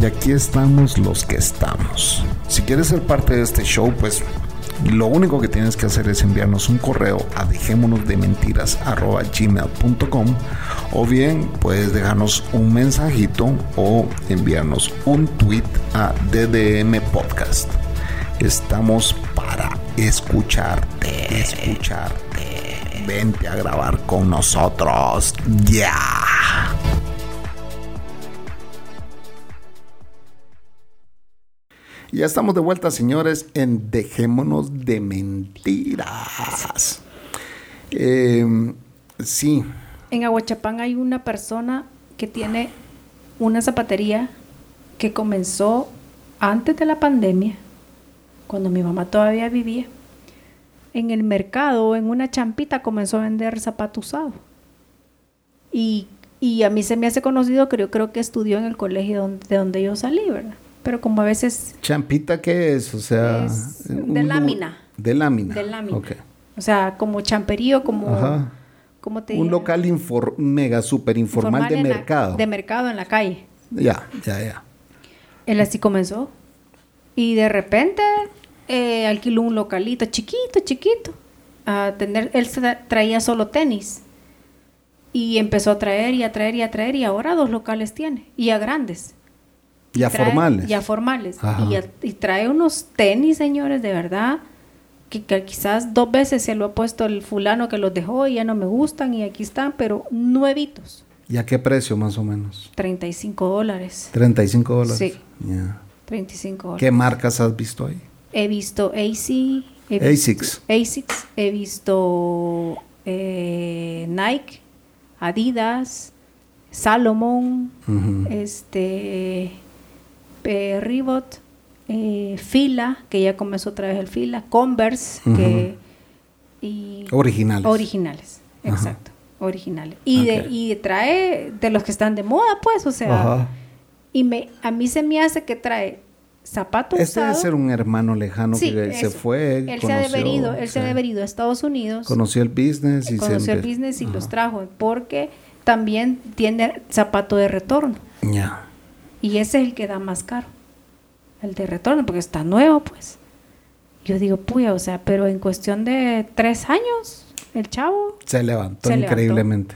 Y aquí estamos los que estamos. Si quieres ser parte de este show, pues lo único que tienes que hacer es enviarnos un correo a dejémonosdementiras@gmail.com o bien puedes dejarnos un mensajito o enviarnos un tweet a DDM Podcast. Estamos para escucharte, escucharte. Vente a grabar con nosotros. Ya. Ya estamos de vuelta, señores, en Dejémonos de Mentiras. Eh, sí, En Aguachapán hay una persona que tiene una zapatería que comenzó antes de la pandemia, cuando mi mamá todavía vivía. En el mercado, en una champita, comenzó a vender zapato usado. Y, y a mí se me hace conocido que yo creo que estudió en el colegio donde, de donde yo salí, ¿verdad? Pero como a veces champita, ¿qué es? O sea, Es de lámina. De lámina. de lámina. O sea, como champerío, como... Ajá. ¿cómo te Un local infor- mega super informal de la- mercado. de mercado en la calle. Ya, ya, ya. Él así comenzó. Y de repente eh, alquiló un localito chiquito, chiquito. A tener, él traía solo tenis. Y empezó a traer y a traer y a traer. Y ahora dos locales tiene. Y a grandes. Ya Trae- formales. Ya formales. Y, a- y trae unos tenis, señores, de verdad. Que, que quizás dos veces se lo ha puesto el fulano que los dejó y ya no me gustan. Y aquí están, pero nuevitos. ¿Y a qué precio más o menos? 35 dólares. 35 dólares. Sí. Ya. 35 dólares. ¿Qué marcas has visto ahí? He visto AC. he visto- Asics. Asics. He visto eh, Nike, Adidas, Salomon, este, eh, Reebok, eh, Fila, que ya comenzó otra vez el Fila, Converse, que, y Originales. originales, exacto, originales. Y, de, y trae de los que están de moda, pues, o sea, y me, a mí se me hace que trae zapato Este debe ser un hermano lejano Sí, que se fue. Él se ha conoció, deberido, él se ha sí. deberido a Estados Unidos. Conoció el business y conoció se el business y los trajo, porque también tiene zapato de retorno. Ya. Y ese es el que da más caro. El de retorno, porque está nuevo, pues. Yo digo, puya, o sea, pero en cuestión de tres años, el chavo Se levantó se levantó. increíblemente.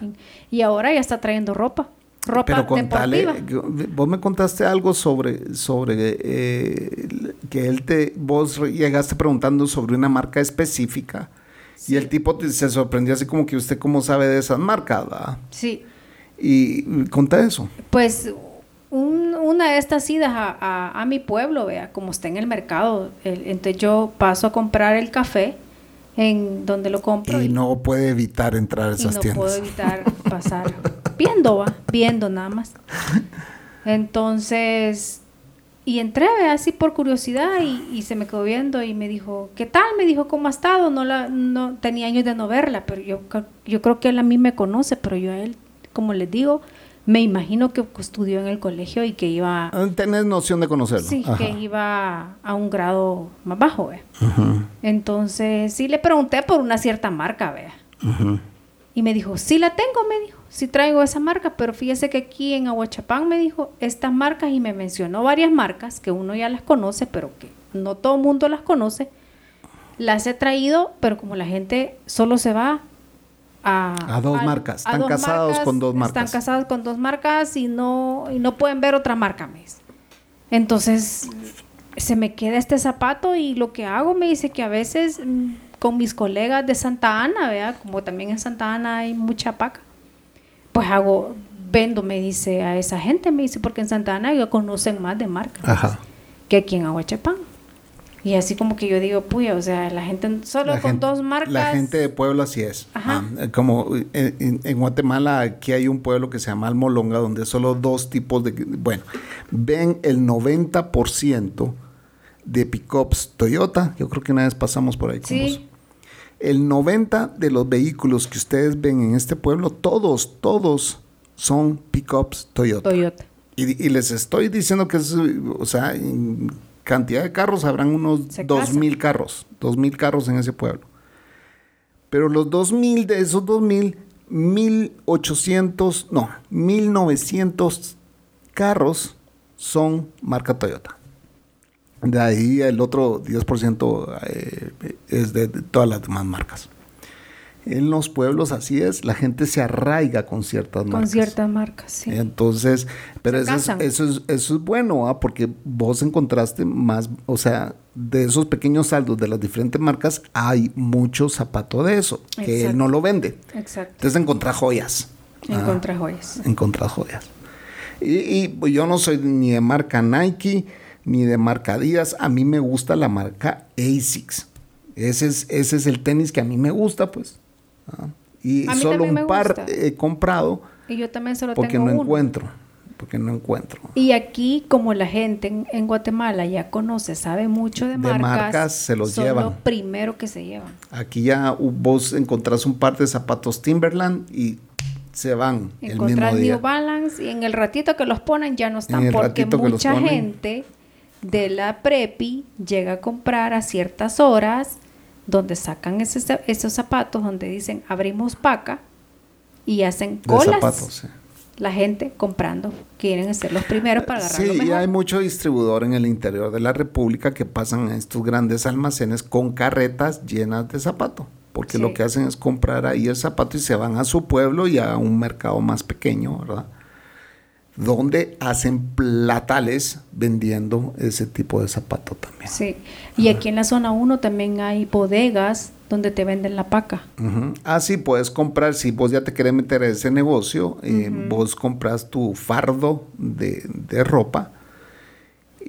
Y ahora ya está trayendo ropa. Ropa Pero contale, deportiva. vos me contaste algo sobre, sobre eh, que él te, vos llegaste preguntando sobre una marca específica y el tipo te- se sorprendió así como que usted cómo sabe de esas marcas, ¿verdad? Sí, Y conta eso. Pues un- una de estas idas a, a- a mi pueblo, vea, como está en el mercado, el- entonces yo paso a comprar el café en donde lo compro Y y, no puede evitar entrar a y esas no tiendas. puedo evitar pasar viendo, va, viendo nada más. Entonces, y entré así por curiosidad y, y se me quedó viendo y me dijo, ¿qué tal? Me dijo, ¿cómo ha estado? No la, no, tenía años de no verla, pero yo, yo creo que él a mí me conoce, pero yo a él, como les digo, me imagino que estudió en el colegio y que iba, Ah, Tenés noción de conocerlo. sí, Ajá. que iba a un grado más bajo. Ujú, Entonces, sí le pregunté por una cierta marca, vea. Y me dijo, sí la tengo, me dijo, sí traigo esa marca, pero fíjese que aquí en Aguachapán me dijo estas marcas y me mencionó varias marcas que uno ya las conoce, pero que no todo el mundo las conoce. Las he traído, pero como la gente solo se va a... A dos marcas, están dos casados con dos marcas. Están casados con dos marcas y no, y no pueden ver otra marca, me dice. Entonces, se me queda este zapato y lo que hago me dice que a veces mm, con mis colegas de Santa Ana, ¿vea? como también en Santa Ana hay mucha paca, pues hago, vendo, me dice a esa gente, me dice, porque en Santa Ana ya conocen más de marcas Ajá. que aquí en Aguachapán. Y así como que yo digo, puya, o sea, la gente solo La con gente- dos marcas. La gente de pueblo así es. Ajá. Ah, eh, como eh, en, en Guatemala, aquí hay un pueblo que se llama Almolonga, donde solo dos tipos de. Bueno, ven el 90% de pickups Toyota. Yo creo que una vez pasamos por ahí con Sí. vos. El 90% de los vehículos que ustedes ven en este pueblo, todos, todos son pickups Toyota. Toyota. Y, y les estoy diciendo que es, o sea, cantidad de carros habrán unos Se dos casan. mil carros, dos mil carros en ese pueblo. Pero los dos mil de esos dos mil, mil ochocientos, no, mil novecientos carros son marca Toyota. De ahí el otro 10% eh, es de, de todas las demás marcas. En los pueblos así es, la gente se arraiga con ciertas Con marcas. ciertas marcas, sí. Entonces, pero eso es, eso, es, eso es bueno, ¿ah? porque vos encontraste más, o sea, de esos pequeños saldos de las diferentes marcas, hay mucho zapato de eso, que él no lo vende. Exacto. Entonces encontrás joyas. En Ah, joyas. encontrás joyas. Y, y, pues, yo no soy ni de marca Nike, ni de marca Adidas, a mí me gusta la marca ASICS. Ese es, ese es el tenis que a mí me gusta, pues. Ah, Y A mí solo un par he comprado Y yo también solo porque tengo no uno. encuentro. Porque no encuentro. Y aquí, como la gente en, en Guatemala ya conoce, sabe mucho de, De marcas, marcas, se los son llevan. lo primero que se llevan. Aquí ya vos encontrás un par de zapatos Timberland y se van el mismo Encontrar día. New Balance y en el ratito que los ponen ya no están porque mucha ponen. gente de la prepi llega a comprar a ciertas horas donde sacan esos, esos zapatos donde dicen abrimos paca y hacen de colas. zapatos. sí. La gente comprando, quieren ser los primeros para agarrar Sí, y hay mucho distribuidor en el interior de la República que pasan a estos grandes almacenes con carretas llenas de zapato. Porque Sí. lo que hacen es comprar ahí el zapato y se van a su pueblo y a un mercado más pequeño, ¿verdad? Donde hacen platales vendiendo ese tipo de zapato también. Sí, y aquí en la zona 1 también hay bodegas donde te venden la paca. Ujú. Ah, sí, puedes comprar, si vos ya te querés meter a ese negocio, eh, vos compras tu fardo de, de ropa.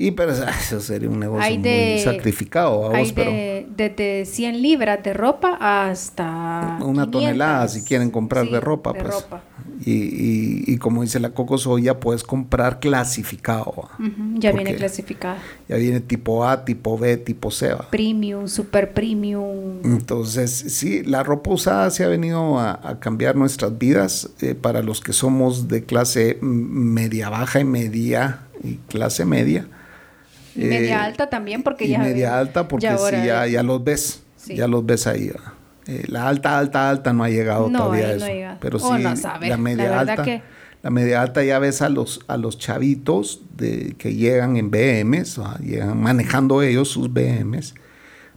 Y pero ah, eso sería un negocio muy sacrificado, a vos, Hay pero de, desde 100 libras de ropa hasta... una 500. tonelada si quieren comprar Sí, de ropa, de pues. ropa. Y, y- y como dice la Coco Soya, puedes comprar clasificado. ya viene Porque clasificada. Ya viene tipo A, tipo B, tipo C. ¿va? Premium, super premium. Entonces, sí, la ropa usada se ha venido a, a cambiar nuestras vidas eh, para los que somos de clase media baja y media y clase media. Y media alta también, porque y ya. media alta, porque ya sí, ya, ya los ves. Sí. Ya los ves ahí. Eh, la alta, alta, alta no ha llegado No, todavía a no eso. llegado. Pero sí, O no sabe, la la media verdad alta. que- La media alta ya ves a los, a los chavitos de, que llegan en BMs, llegan manejando ellos sus BMs,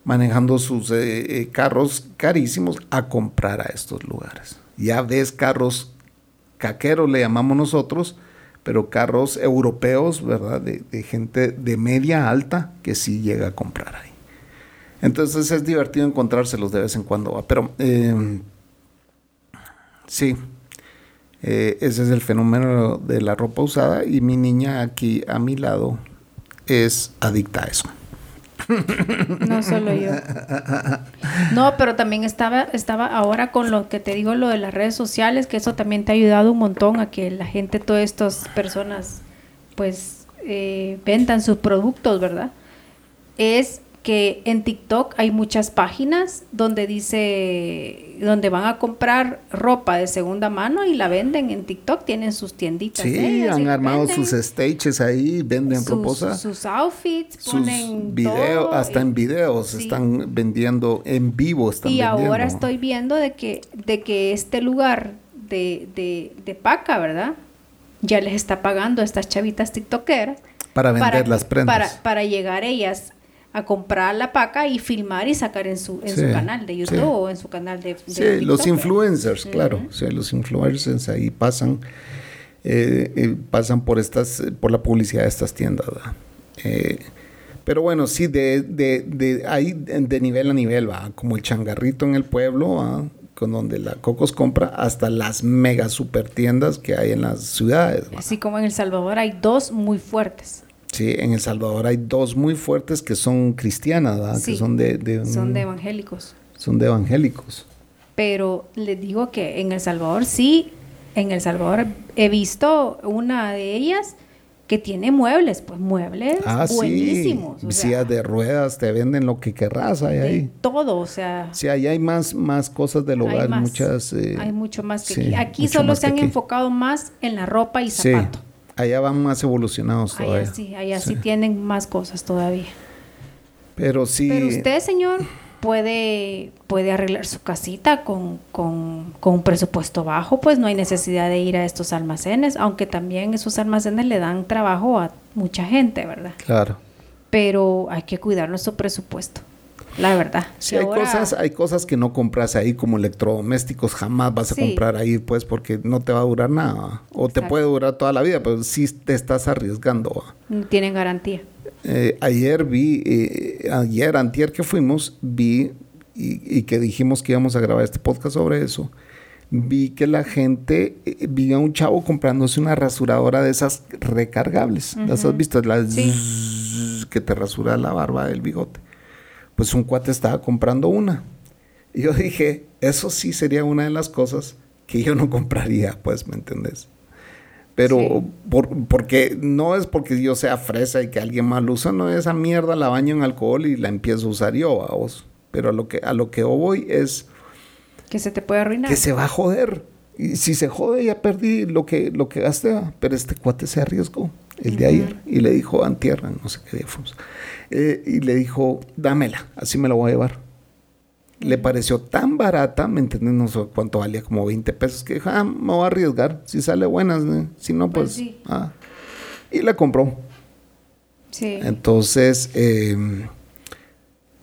manejando sus eh, eh, carros carísimos a comprar a estos lugares. Ya ves carros caqueros, le llamamos nosotros, pero carros europeos, ¿verdad? De, de gente de media alta que sí llega a comprar ahí. Entonces es divertido encontrárselos de vez en cuando, pero eh, sí, eh, ese es el fenómeno de la ropa usada y mi niña aquí a mi lado es adicta a eso. No solo yo. No, pero también estaba, estaba ahora con lo que te digo, lo de las redes sociales, que eso también te ha ayudado un montón a que la gente, todas estas personas, pues, eh, vendan sus productos, ¿verdad? Es que en TikTok hay muchas páginas donde dice, donde van a comprar ropa de segunda mano y la venden en TikTok, tienen sus tienditas. Sí, han armado sus stages ahí, venden sus, sus outfits, sus ponen videos, hasta en videos sí. están vendiendo en vivo. Están y vendiendo. ahora estoy viendo de que, de que este lugar de, de, de Paca, ¿verdad? Ya les está pagando a estas chavitas tiktokeras. para vender las prendas. Para, para llegar ellas a comprar la paca y filmar y sacar en su, en Sí, su canal de YouTube sí. o en su canal de, de Sí, los influencers, claro. Ujú. O sea, los influencers ahí pasan, eh, eh, pasan por estas, por la publicidad de estas tiendas. Eh, pero bueno, sí, de, de, de ahí de, de nivel a nivel va, como el changarrito en el pueblo, ¿va? con donde la Cocos compra, hasta las mega super tiendas que hay en las ciudades. ¿va? Así como en El Salvador hay dos muy fuertes. Sí, en El Salvador hay dos muy fuertes que son cristianas, ¿verdad? Sí, que son de, de- Son de evangélicos. son de evangélicos. Pero les digo que en El Salvador sí, en El Salvador he visto una de ellas que tiene muebles, pues muebles Ah, buenísimos. sí. o sea, Sillas de ruedas, te venden lo que querrás hay de ahí. todo, o sea, Sí, ahí hay más, más cosas del hay, hogar, más, muchas... eh, hay mucho más que sí, aquí. Aquí solo se han aquí. enfocado más en la ropa y Sí, zapato. Allá van más evolucionados todavía. Allá sí, allá sí tienen más cosas todavía. Pero sí... Pero usted, señor, puede, puede arreglar su casita con, con, con un presupuesto bajo, pues no hay necesidad de ir a estos almacenes, aunque también esos almacenes le dan trabajo a mucha gente, ¿verdad? Claro. Pero hay que cuidar nuestro presupuesto, la verdad. Sí, hay ahora- cosas, hay cosas que no compras ahí como electrodomésticos, jamás vas a Sí. comprar ahí, pues, porque no te va a durar nada. O te puede durar toda la vida, pero sí te estás arriesgando. ¿va? no tienen garantía. Eh, ayer vi, eh, ayer, antier que fuimos, vi y, y que dijimos que íbamos a grabar este podcast sobre eso, vi que la gente, eh, vi a un chavo comprándose una rasuradora de esas recargables. ¿Las has visto? Las Sí. que te rasura la barba del bigote. Pues un cuate estaba comprando una. Y yo dije, eso sí sería una de las cosas que yo no compraría, pues, ¿me entendés? Pero Sí. por- porque no es porque yo sea fresa y que alguien lo usa, no esa mierda la baño en alcohol y la empiezo a usar yo, vos. Pero a lo que a lo que voy es Que se te puede arruinar. que se va a joder. Y si se jode ya perdí lo que lo que gasté, pero este cuate se arriesgó el de ayer y le dijo antierra, no sé qué día fuimos. Eh, y le dijo, "Dámela, así me la voy a llevar." Le pareció tan barata, ¿me entiendes? No sé cuánto valía, como 20 pesos, que dijo, ah, me voy a arriesgar. Si sale buena, ¿no? si no, Pues pues. sí. ah. Y la compró. Sí. Entonces, eh,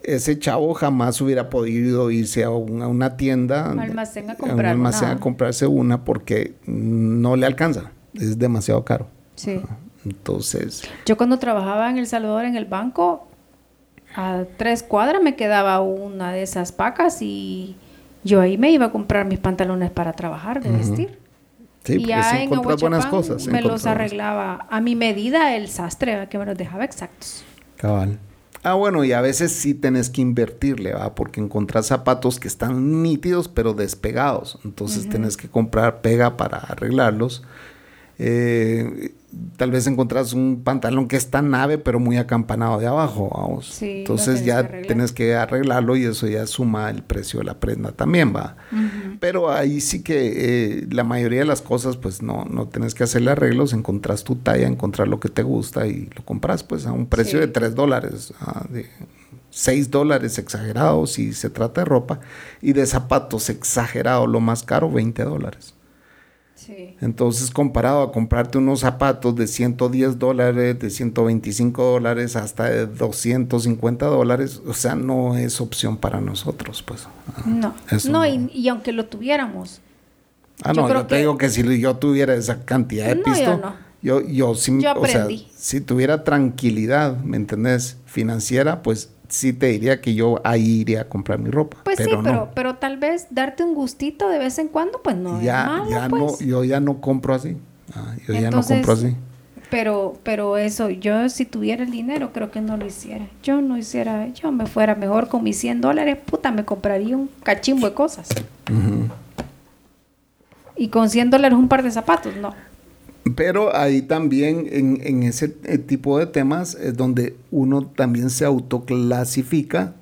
ese chavo jamás hubiera podido irse a una, a una tienda, Almacén a un comprar almacén una. a comprarse una porque no le alcanza. Es demasiado caro. sí. Entonces, Yo cuando trabajaba en El Salvador en el banco, a tres cuadras me quedaba una de esas pacas y yo ahí me iba a comprar mis pantalones para trabajar, de vestir. sí, y ya en buenas cosas. me los arreglaba a mi medida el sastre, que me los dejaba exactos. Cabal. Ah, bueno, y a veces sí tenés que invertirle, ¿va? Porque encontrás zapatos que están nítidos pero despegados. Entonces tenés que comprar pega para arreglarlos. Eh, tal vez encontrás un pantalón que está nave pero muy acampanado de abajo, vamos. Sí, Entonces tenés ya que tenés que arreglarlo y eso ya suma el precio de la prenda también, va. Pero ahí sí que eh, la mayoría de las cosas, pues no, no tienes que hacerle arreglos, encontrás tu talla, encontrar lo que te gusta y lo compras pues a un precio Sí. de 3 dólares, ah, de 6 dólares exagerado si se trata de ropa, y de zapatos exagerado, lo más caro, 20 dólares. Sí. Entonces, comparado a comprarte unos zapatos de 110 dólares, de 125 dólares, hasta de 250 dólares, o sea, no es opción para nosotros, pues. No, Eso no, no. Y, y aunque lo tuviéramos, Ah, Yo no, creo yo te que- digo que si yo tuviera esa cantidad de No, pisto, yo no. yo, yo sí, Yo o sea, si tuviera tranquilidad, ¿me entendés? Financiera, pues sí te diría que yo ahí iría a comprar mi ropa. pues pero sí, pero, no. pero tal vez darte un gustito de vez en cuando, pues no ya, es malo, ya pues. no, yo ya no compro así. Ah, yo ya no Entonces, compro así. Pero, pero eso, yo si tuviera el dinero, creo que no lo hiciera. Yo no hiciera, yo me fuera mejor con mis 100 dólares, puta, me compraría un cachimbo de cosas. Y con 100 dólares un par de zapatos, no. Pero ahí también en, en ese eh, tipo de temas es donde uno también se autoclasifica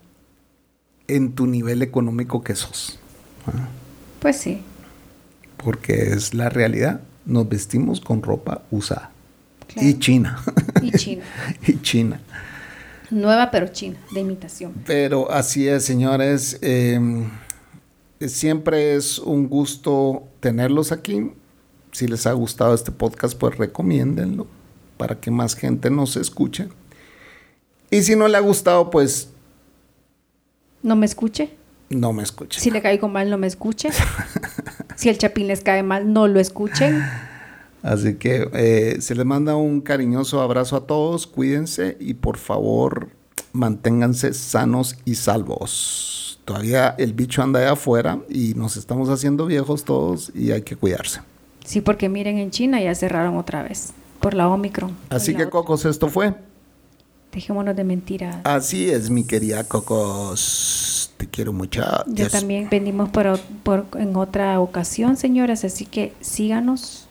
en tu nivel económico que sos. Ah, Pues sí, Porque es la realidad. Nos vestimos con ropa usada. Claro. Y china. y China. y china. Nueva pero China, de imitación. Pero así es, señores. eh, siempre es un gusto tenerlos aquí. Si les ha gustado este podcast, pues recomiéndenlo para que más gente nos escuche. Y si no le ha gustado, pues No me escuche. no me escuchen. Si le caigo mal, no me escuche. Si el chapín les cae mal, no lo escuchen. Así que eh, se les manda un cariñoso abrazo a todos. Cuídense y por favor manténganse sanos y salvos. Todavía el bicho anda allá afuera y nos estamos haciendo viejos todos y hay que cuidarse. Sí, porque miren, en China ya cerraron otra vez por la Omicron. Así la que otra. Cocos, esto fue. Dejémonos de mentiras. Así es, mi querida Cocos. Te quiero mucho. Yo Dios. también venimos por, por- en otra ocasión, señoras, así que síganos.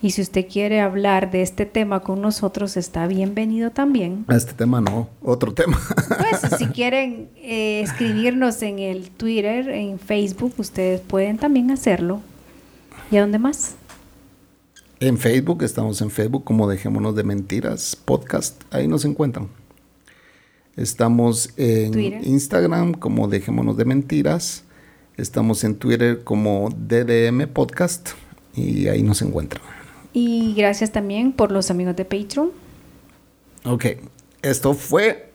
Y si usted quiere hablar de este tema con nosotros, está bienvenido también. Este tema no, otro tema. Pues si quieren eh, escribirnos en el Twitter, en Facebook, ustedes pueden también hacerlo. ¿Y a dónde más? En Facebook, estamos en Facebook como Dejémonos de Mentiras Podcast, ahí nos encuentran. Estamos en Twitter. Instagram como Dejémonos de Mentiras. Estamos en Twitter como DDM Podcast y ahí nos encuentran. Y gracias también por los amigos de Patreon. Ok, esto fue.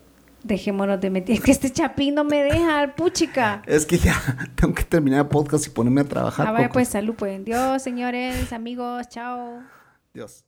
Dejémonos de meter. Es que este chapín no me deja, puchica. Es que ya tengo que terminar el podcast y ponerme a trabajar. Ah, vaya pues, salud, pues. Dios, señores, amigos, chao. Dios.